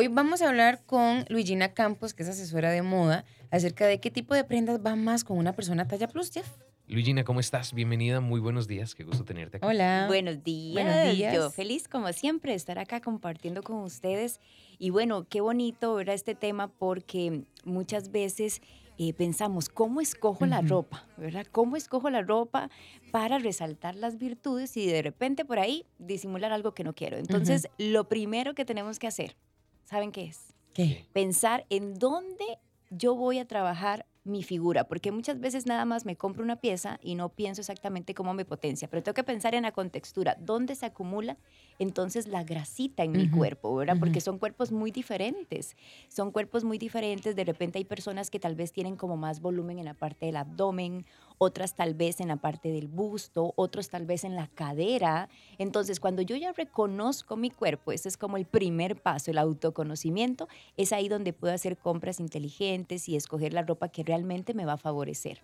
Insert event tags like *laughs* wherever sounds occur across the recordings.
Hoy vamos a hablar con Luigina Campos, que es asesora de moda, acerca de qué tipo de prendas va más con una persona talla plus, Jeff. Luigina, ¿cómo estás? Bienvenida, muy buenos días, qué gusto tenerte aquí. Hola. Buenos días. Buenos días. Yo feliz como siempre de estar acá compartiendo con ustedes. Y bueno, qué bonito ver este tema porque muchas veces eh, pensamos, ¿cómo escojo la ropa? ¿Verdad? ¿Cómo escojo la ropa para resaltar las virtudes y de repente por ahí disimular algo que no quiero? Entonces, lo primero que tenemos que hacer, ¿saben qué es? ¿Qué? pensar en dónde yo voy a trabajar mi figura, porque muchas veces nada más me compro una pieza y no pienso exactamente cómo me potencia, pero tengo que pensar en la contextura, dónde se acumula entonces la grasita en mi cuerpo, ¿verdad? Porque son cuerpos muy diferentes, son cuerpos muy diferentes, de repente hay personas que tal vez tienen como más volumen en la parte del abdomen, otras tal vez en la parte del busto, otros tal vez en la cadera. Entonces, cuando yo ya reconozco mi cuerpo, ese es como el primer paso, el autoconocimiento, es ahí donde puedo hacer compras inteligentes y escoger la ropa que realmente me va a favorecer.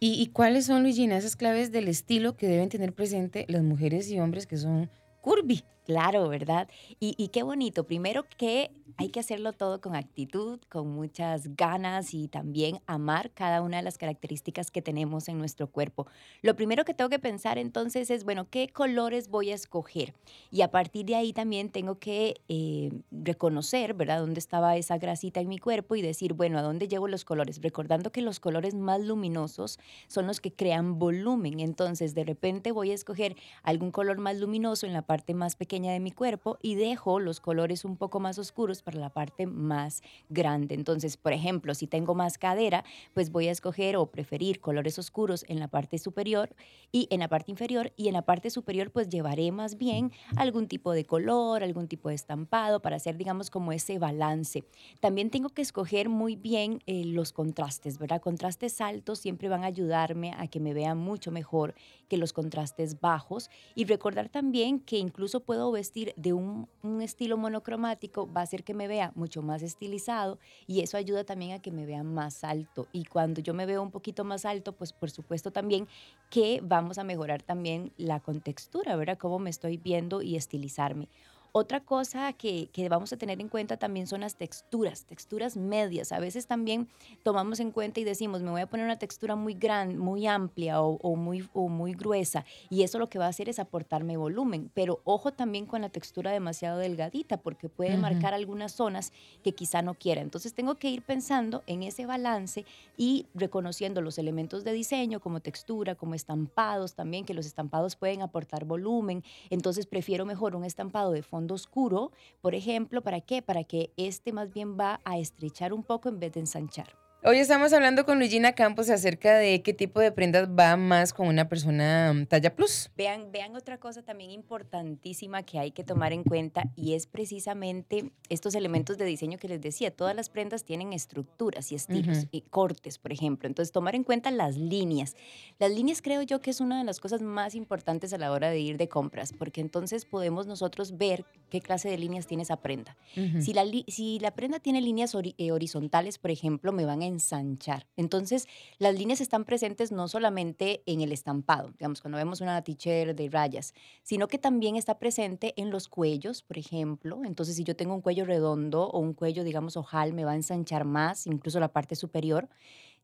¿Y, cuáles son, Luigina, esas claves del estilo que deben tener presente las mujeres y hombres que son curvy? Claro, ¿verdad? Y, qué bonito. Primero que hay que hacerlo todo con actitud, con muchas ganas y también amar cada una de las características que tenemos en nuestro cuerpo. Lo primero que tengo que pensar entonces es, bueno, ¿qué colores voy a escoger? Y a partir de ahí también tengo que eh, reconocer, ¿verdad?, dónde estaba esa grasita en mi cuerpo y decir, bueno, ¿a dónde llevo los colores? Recordando que los colores más luminosos son los que crean volumen. Entonces, de repente voy a escoger algún color más luminoso en la parte más pequeña de mi cuerpo y dejo los colores un poco más oscuros para la parte más grande. Entonces, por ejemplo, si tengo más cadera, pues voy a escoger o preferir colores oscuros en la parte superior y en la parte inferior y en la parte superior pues llevaré más bien algún tipo de color, algún tipo de estampado para hacer digamos como ese balance. También tengo que escoger muy bien eh, los contrastes, ¿verdad? Contrastes altos siempre van a ayudarme a que me vea mucho mejor que los contrastes bajos y recordar también que incluso puedo vestir de un, un estilo monocromático, va a hacer que me vea mucho más estilizado y eso ayuda también a que me vea más alto. Y cuando yo me veo un poquito más alto, pues por supuesto también que vamos a mejorar también la contextura, ¿verdad? Cómo me estoy viendo y estilizarme. Otra cosa que, que, vamos a tener en cuenta también son las texturas, texturas medias. A veces también tomamos en cuenta y decimos, me voy a poner una textura muy grande, muy amplia o, o, muy, o muy gruesa y eso lo que va a hacer es aportarme volumen. Pero ojo también con la textura demasiado delgadita porque puede uh -huh. marcar algunas zonas que quizá no quiera. Entonces tengo que ir pensando en ese balance y reconociendo los elementos de diseño como textura, como estampados también, que los estampados pueden aportar volumen. Entonces prefiero mejor un estampado de fondo oscuro, por ejemplo, ¿para qué? Para que este más bien va a estrechar un poco en vez de ensanchar. Hoy estamos hablando con Luigina Campos acerca de qué tipo de prendas va más con una persona um, talla plus. Vean, vean otra cosa también importantísima que hay que tomar en cuenta y es precisamente estos elementos de diseño que les decía. Todas las prendas tienen estructuras y estilos, uh -huh. y cortes, por ejemplo. Entonces, tomar en cuenta las líneas. Las líneas creo yo que es una de las cosas más importantes a la hora de ir de compras, porque entonces podemos nosotros ver qué clase de líneas tiene esa prenda. Uh -huh. si, la, si la prenda tiene líneas eh, horizontales, por ejemplo, me van a ensanchar. Entonces, las líneas están presentes no solamente en el estampado, digamos, cuando vemos una t-shirt de rayas, sino que también está presente en los cuellos, por ejemplo. Entonces, si yo tengo un cuello redondo o un cuello, digamos, ojal, me va a ensanchar más, incluso la parte superior.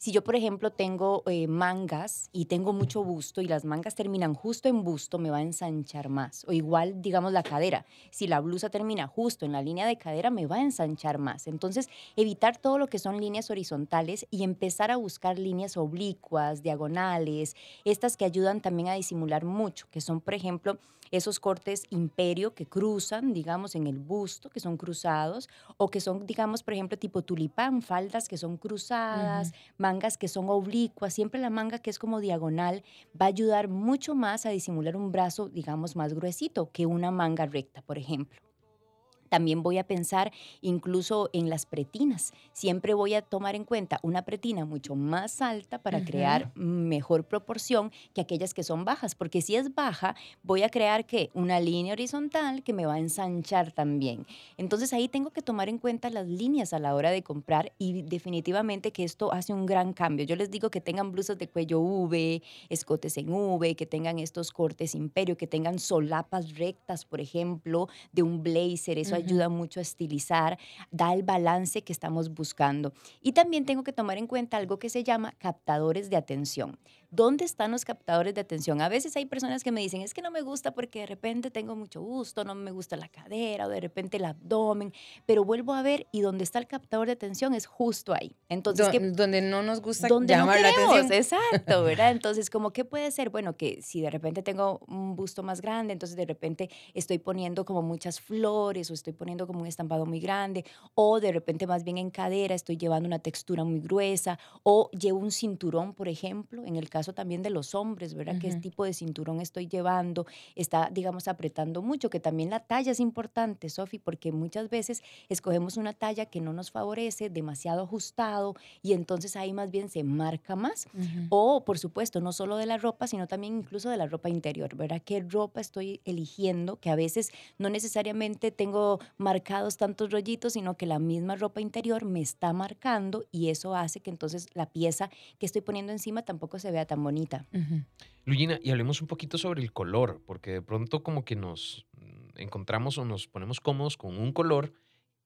Si yo, por ejemplo, tengo eh, mangas y tengo mucho busto y las mangas terminan justo en busto, me va a ensanchar más. O igual, digamos, la cadera. Si la blusa termina justo en la línea de cadera, me va a ensanchar más. Entonces, evitar todo lo que son líneas horizontales y empezar a buscar líneas oblicuas, diagonales, estas que ayudan también a disimular mucho, que son, por ejemplo, esos cortes imperio que cruzan, digamos, en el busto, que son cruzados, o que son, digamos, por ejemplo, tipo tulipán, faldas que son cruzadas, uh. Mangas que son oblicuas. Siempre la manga que es como diagonal va a ayudar mucho más a disimular un brazo, digamos, más gruesito que una manga recta, por ejemplo. También voy a pensar incluso en las pretinas. Siempre voy a tomar en cuenta una pretina mucho más alta para uh -huh. crear mejor proporción que aquellas que son bajas, porque si es baja, voy a crear que una línea horizontal que me va a ensanchar también. Entonces ahí tengo que tomar en cuenta las líneas a la hora de comprar y definitivamente que esto hace un gran cambio. Yo les digo que tengan blusas de cuello V, escotes en V, que tengan estos cortes imperio, que tengan solapas rectas, por ejemplo, de un blazer. Eso uh -huh ayuda mucho a estilizar, da el balance que estamos buscando. Y también tengo que tomar en cuenta algo que se llama captadores de atención. ¿Dónde están los captadores de atención? A veces hay personas que me dicen, es que no me gusta porque de repente tengo mucho gusto, no me gusta la cadera o de repente el abdomen, pero vuelvo a ver y donde está el captador de atención es justo ahí. Entonces, donde no nos gusta donde llamar la atención. Exacto, *laughs* ¿verdad? Entonces, como qué puede ser? Bueno, que si de repente tengo un busto más grande, entonces de repente estoy poniendo como muchas flores o estoy poniendo como un estampado muy grande o de repente más bien en cadera estoy llevando una textura muy gruesa o llevo un cinturón, por ejemplo, en el caso caso también de los hombres, ¿verdad? ¿Qué tipo de cinturón estoy llevando? Está, digamos, apretando mucho, que también la talla es importante, Sofi, porque muchas veces escogemos una talla que no nos favorece, demasiado ajustado, y entonces ahí más bien se marca más. O, por supuesto, no solo de la ropa, sino también incluso de la ropa interior, ¿verdad? ¿Qué ropa estoy eligiendo? Que a veces no necesariamente tengo marcados tantos rollitos, sino que la misma ropa interior me está marcando y eso hace que entonces la pieza que estoy poniendo encima tampoco se vea tan bonita. Luyina, y hablemos un poquito sobre el color, porque de pronto como que nos encontramos o nos ponemos cómodos con un color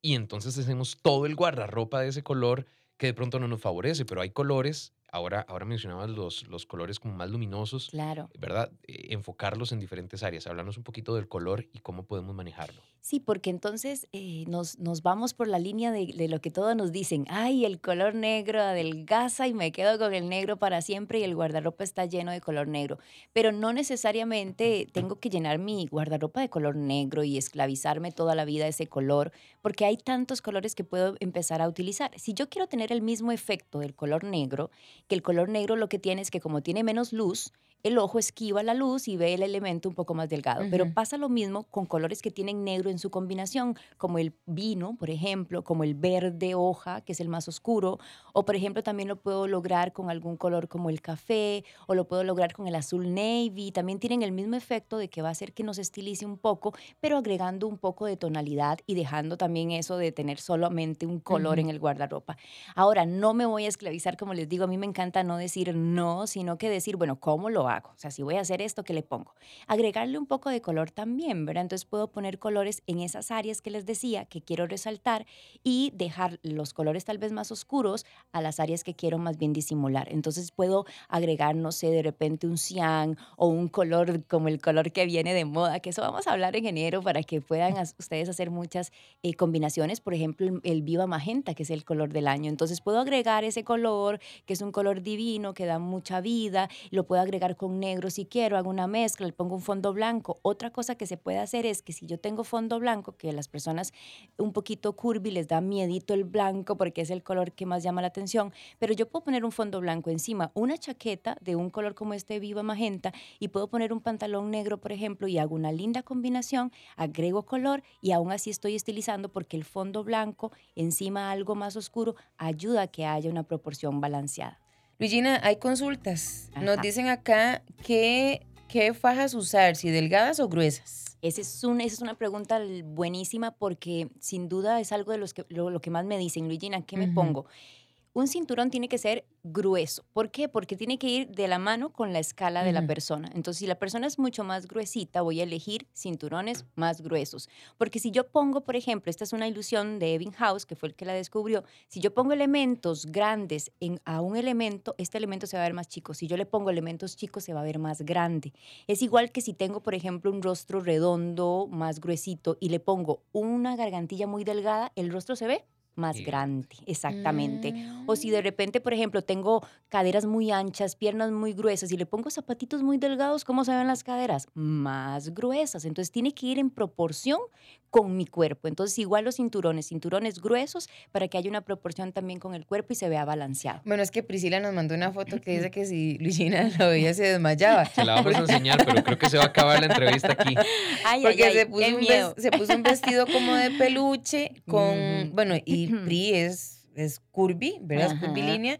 y entonces hacemos todo el guardarropa de ese color que de pronto no nos favorece, pero hay colores Ahora, ahora mencionabas los, los colores como más luminosos. Claro. ¿Verdad? Eh, enfocarlos en diferentes áreas. Hablarnos un poquito del color y cómo podemos manejarlo. Sí, porque entonces eh, nos, nos, vamos por la línea de, de, lo que todos nos dicen. Ay, el color negro adelgaza y me quedo con el negro para siempre y el guardarropa está lleno de color negro. Pero no necesariamente tengo que llenar mi guardarropa de color negro y esclavizarme toda la vida ese color, porque hay tantos colores que puedo empezar a utilizar. Si yo quiero tener el mismo efecto del color negro, que el color negro lo que tiene es que como tiene menos luz, el ojo esquiva la luz y ve el elemento un poco más delgado. Pero pasa lo mismo con colores que tienen negro en su combinación, como el vino, por ejemplo, como el verde hoja, que es el más oscuro, o por ejemplo también lo puedo lograr con algún color como el café, o lo puedo lograr con el azul navy. También tienen el mismo efecto de que va a hacer que nos estilice un poco, pero agregando un poco de tonalidad y dejando también eso de tener solamente un color en el guardarropa. Ahora, no me voy a esclavizar, como les digo, a mí me encanta no decir no, sino que decir, bueno, ¿cómo lo hago? O sea, si voy a hacer esto, ¿qué le pongo? Agregarle un poco de color también, ¿verdad? Entonces puedo poner colores en esas áreas que les decía que quiero resaltar y dejar los colores tal vez más oscuros a las áreas que quiero más bien disimular. Entonces puedo agregar, no sé, de repente un cian o un color como el color que viene de moda, que eso vamos a hablar en enero para que puedan ustedes hacer muchas eh, combinaciones. Por ejemplo, el viva magenta, que es el color del año. Entonces puedo agregar ese color, que es un color divino, que da mucha vida, lo puedo agregar con con negro si quiero, hago una mezcla, le pongo un fondo blanco. Otra cosa que se puede hacer es que si yo tengo fondo blanco, que a las personas un poquito curvy les da miedito el blanco porque es el color que más llama la atención, pero yo puedo poner un fondo blanco encima, una chaqueta de un color como este viva magenta y puedo poner un pantalón negro, por ejemplo, y hago una linda combinación, agrego color y aún así estoy estilizando porque el fondo blanco encima algo más oscuro ayuda a que haya una proporción balanceada. Luigina, hay consultas. Nos dicen acá que, qué fajas usar, si delgadas o gruesas. Esa es, esa es una pregunta buenísima porque sin duda es algo de los que, lo, que más me dicen. Luigina, ¿qué me pongo? Un cinturón tiene que ser grueso. ¿Por qué? Porque tiene que ir de la mano con la escala de la persona. Entonces, si la persona es mucho más gruesita, voy a elegir cinturones más gruesos. Porque si yo pongo, por ejemplo, esta es una ilusión de House, que fue el que la descubrió, si yo pongo elementos grandes en, a un elemento, este elemento se va a ver más chico. Si yo le pongo elementos chicos, se va a ver más grande. Es igual que si tengo, por ejemplo, un rostro redondo, más gruesito, y le pongo una gargantilla muy delgada, el rostro se ve más grande, exactamente. O si de mm. repente, por ejemplo, tengo caderas muy anchas, piernas muy gruesas y le pongo zapatitos muy delgados, ¿cómo se ven las caderas? Más gruesas. Entonces tiene que ir en proporción con mi cuerpo. Entonces igual los cinturones, cinturones gruesos para que haya una proporción también con el cuerpo y se vea balanceado. Bueno, es que Priscila nos mandó una foto que dice que si Luisina *laughs* lo veía se desmayaba. Se la vamos a enseñar, pero creo que se va a acabar la entrevista aquí. *laughs* Ay, Porque se, puso un se puso un vestido como de peluche con, bueno, y Pri es, es curvy, ¿verdad? Es curvilínea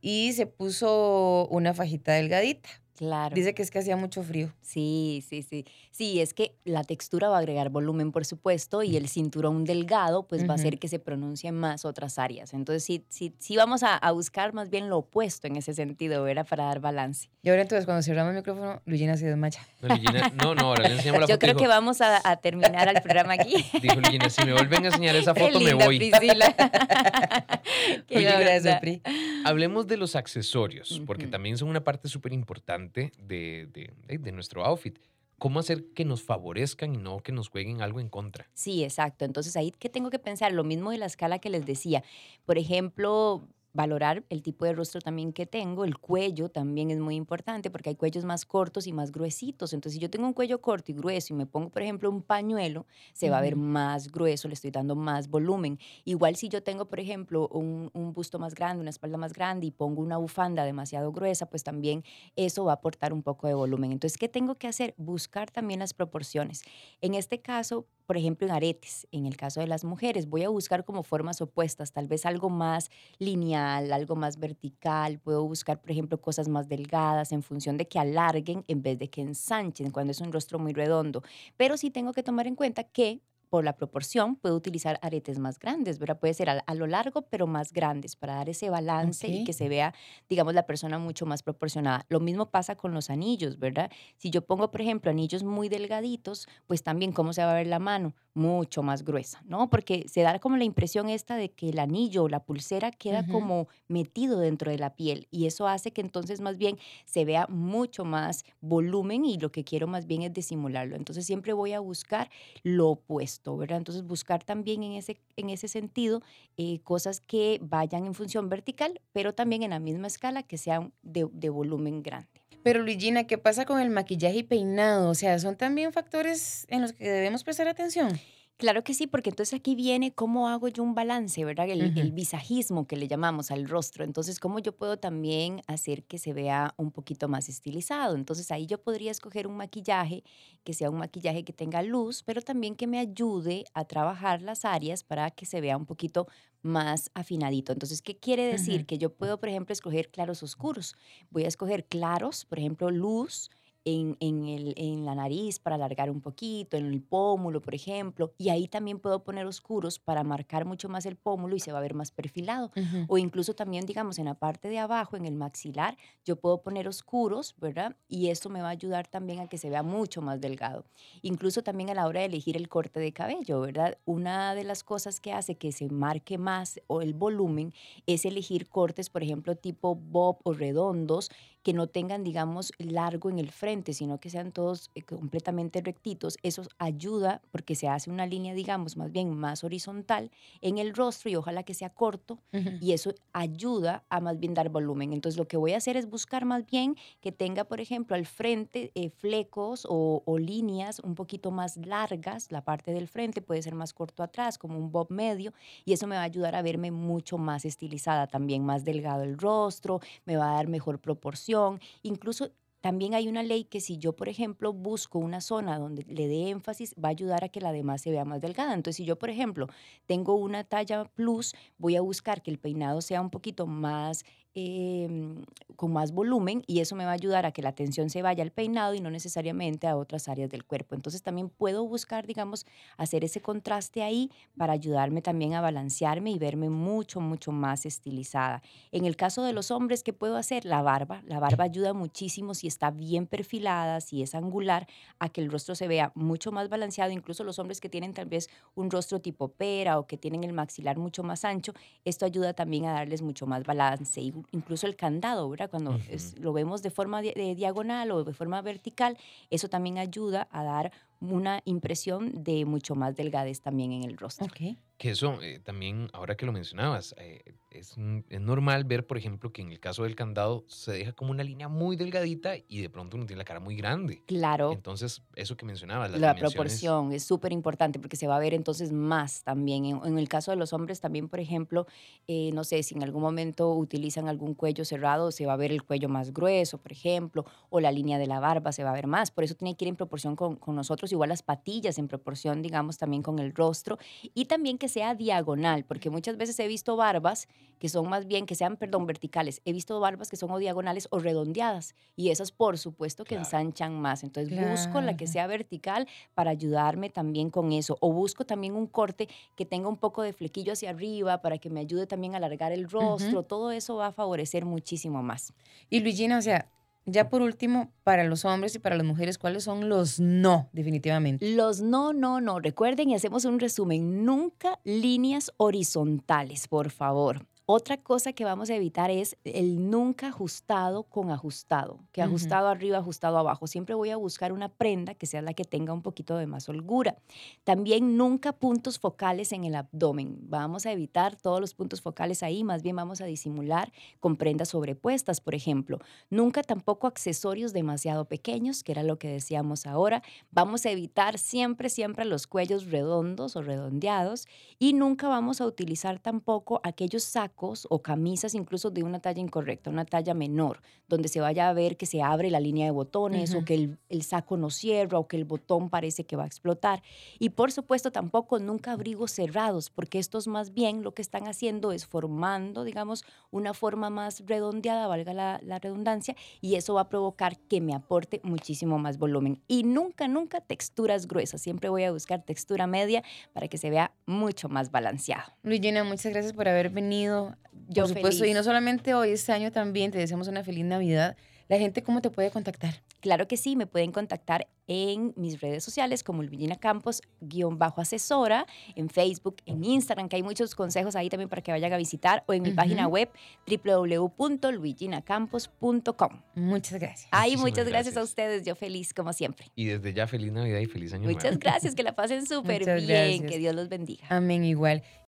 y se puso una fajita delgadita Claro. Dice que es que hacía mucho frío. Sí, sí, sí. Sí, es que la textura va a agregar volumen, por supuesto, y el cinturón delgado, pues va a hacer que se pronuncien más otras áreas. Entonces, sí, sí, sí vamos a, a buscar más bien lo opuesto en ese sentido, ¿verdad? Para dar balance. Y ahora entonces, cuando cerramos el micrófono, Luigina se desmaya. No, Luigina- no, no, ahora le enseñamos la Yo foto. creo dijo, que vamos a, a terminar el programa aquí. *laughs* Dijo Luigina, si me vuelven a enseñar esa Qué foto, me voy. Priscila. *laughs* *laughs* Qué Un Luigina, abrazo. Pri. Hablemos de los accesorios, porque Ujú. también son una parte súper importante de, de- de- de nuestro outfit. ¿Cómo hacer que nos favorezcan y no que nos jueguen algo en contra? Sí, exacto. Entonces ahí que tengo que pensar lo mismo de la escala que les decía. Por ejemplo, valorar el tipo de rostro también que tengo, el cuello también es muy importante porque hay cuellos más cortos y más gruesitos. Entonces, si yo tengo un cuello corto y grueso y me pongo, por ejemplo, un pañuelo, se va a ver más grueso, le estoy dando más volumen. Igual si yo tengo, por ejemplo, un, un busto más grande, una espalda más grande y pongo una bufanda demasiado gruesa, pues también eso va a aportar un poco de volumen. Entonces, ¿qué tengo que hacer? Buscar también las proporciones. En este caso, por ejemplo, en aretes, en el caso de las mujeres, voy a buscar como formas opuestas, tal vez algo más lineal, algo más vertical. Puedo buscar, por ejemplo, cosas más delgadas en función de que alarguen en vez de que ensanchen cuando es un rostro muy redondo. Pero sí tengo que tomar en cuenta que por la proporción puedo utilizar aretes más grandes, ¿verdad? Puede ser a, a lo largo, pero más grandes para dar ese balance y que se vea, digamos, la persona mucho más proporcionada. Lo mismo pasa con los anillos, ¿verdad? Si yo pongo, por ejemplo, anillos muy delgaditos, pues también cómo se va a ver la mano, mucho más gruesa, ¿no? Porque se da como la impresión esta de que el anillo o la pulsera queda como metido dentro de la piel y eso hace que entonces más bien se vea mucho más volumen y lo que quiero más bien es disimularlo. Entonces siempre voy a buscar lo opuesto, ¿verdad? Entonces buscar también en ese, en ese sentido eh, cosas que vayan en función vertical, pero también en la misma escala que sean de, de volumen grande. Pero Luigina, ¿qué pasa con el maquillaje y peinado? O sea, ¿son también factores en los que debemos prestar atención? Claro que sí, porque entonces aquí viene cómo hago yo un balance, ¿verdad? El, visajismo que le llamamos al rostro. Entonces, cómo yo puedo también hacer que se vea un poquito más estilizado. Entonces, ahí yo podría escoger un maquillaje que sea un maquillaje que tenga luz, pero también que me ayude a trabajar las áreas para que se vea un poquito más afinadito. Entonces, ¿qué quiere decir? Que yo puedo, por ejemplo, escoger claros oscuros. Voy a escoger claros, por ejemplo, luz en, en el- en la nariz para alargar un poquito, en el pómulo, por ejemplo, y ahí también puedo poner oscuros para marcar mucho más el pómulo y se va a ver más perfilado. O incluso también, digamos, en la parte de abajo, en el maxilar, yo puedo poner oscuros, ¿verdad? Y esto me va a ayudar también a que se vea mucho más delgado. Incluso también a la hora de elegir el corte de cabello, ¿verdad? Una de las cosas que hace que se marque más o el volumen es elegir cortes, por ejemplo, tipo bob o redondos, que no tengan, digamos, largo en el frente, sino que sean todos eh, completamente rectitos. Eso ayuda porque se hace una línea, digamos, más bien más horizontal en el rostro y ojalá que sea corto y eso ayuda a más bien dar volumen. Entonces lo que voy a hacer es buscar más bien que tenga, por ejemplo, al frente eh, flecos o, o líneas un poquito más largas, la parte del frente puede ser más corto atrás, como un bob medio, y eso me va a ayudar a verme mucho más estilizada también, más delgado el rostro, me va a dar mejor proporción, incluso también hay una ley que si yo, por ejemplo, busco una zona donde le dé énfasis, va a ayudar a que la demás se vea más delgada. Entonces, si yo, por ejemplo, tengo una talla plus, voy a buscar que el peinado sea un poquito más, em, con más volumen y eso me va a ayudar a que la atención se vaya al peinado y no necesariamente a otras áreas del cuerpo. Entonces, también puedo buscar, digamos, hacer ese contraste ahí para ayudarme también a balancearme y verme mucho, mucho más estilizada. En el caso de los hombres, ¿qué puedo hacer? La barba. La barba ayuda muchísimo si está bien perfilada, si es angular, a que el rostro se vea mucho más balanceado. Incluso los hombres que tienen tal vez un rostro tipo pera o que tienen el maxilar mucho más ancho, esto ayuda también a darles mucho más balance. Incluso el candado, ¿verdad? Cuando es- lo vemos de forma di- de diagonal o de forma vertical, eso también ayuda a dar una impresión de mucho más delgadez también en el rostro. Ok. Que eso eh, también, ahora que lo mencionabas, eh, es, es normal ver, por ejemplo, que en el caso del candado se deja como una línea muy delgadita y de pronto uno tiene la cara muy grande. Claro. Entonces, eso que mencionabas, las La dimensiones- proporción es súper importante porque se va a ver entonces más también. En, en el caso de los hombres también, por ejemplo, eh, no sé, si en algún momento utilizan algún cuello cerrado, se va a ver el cuello más grueso, por ejemplo, o la línea de la barba se va a ver más. Por eso tiene que ir en proporción con, con nosotros, igual las patillas en proporción, digamos, también con el rostro y también que sea diagonal, porque muchas veces he visto barbas que son más bien, que sean, perdón, verticales. He visto barbas que son o diagonales o redondeadas y esas, por supuesto, que Claro. ensanchan más. Entonces busco la que Claro. sea vertical para ayudarme también con eso. O busco también un corte que tenga un poco de flequillo hacia arriba para que me ayude también a alargar el rostro. Todo eso va a favorecer muchísimo más. Y Luigina, o sea, ya por último, para los hombres y para las mujeres, ¿cuáles son los no, definitivamente? Los no, no, no. Recuerden y hacemos un resumen. Nunca líneas horizontales, por favor. Otra cosa que vamos a evitar es el nunca ajustado con ajustado, que ajustado arriba, ajustado abajo. Siempre voy a buscar una prenda que sea la que tenga un poquito de más holgura. También nunca puntos focales en el abdomen. Vamos a evitar todos los puntos focales ahí, más bien vamos a disimular con prendas sobrepuestas, por ejemplo. Nunca tampoco accesorios demasiado pequeños, que era lo que decíamos ahora. Vamos a evitar siempre, siempre los cuellos redondos o redondeados y nunca vamos a utilizar tampoco aquellos sacos o camisas incluso de una talla incorrecta, una talla menor, donde se vaya a ver que se abre la línea de botones o que el, el saco no cierra o que el botón parece que va a explotar. Y por supuesto tampoco nunca abrigos cerrados, porque estos más bien lo que están haciendo es formando, digamos, una forma más redondeada, valga la, la redundancia, y eso va a provocar que me aporte muchísimo más volumen. Y nunca, nunca texturas gruesas. Siempre voy a buscar textura media para que se vea mucho más balanceado. Luigina, muchas gracias por haber venido. Yo por supuesto, y no solamente hoy, este año también, te deseamos una feliz Navidad. La gente, ¿cómo te puede contactar? Claro que sí, me pueden contactar en mis redes sociales como Luigina Campos, guion bajo asesora, en Facebook, en Instagram, que hay muchos consejos ahí también para que vayan a visitar, o en mi página Ujú. web www.luiginacampos.com. Muchas gracias. Ay, Muchísimas muchas gracias. a ustedes, yo feliz como siempre. Y desde ya, feliz Navidad y feliz año nuevo. Muchas gracias, que la pasen súper bien, gracias. que Dios los bendiga. Amén, igual.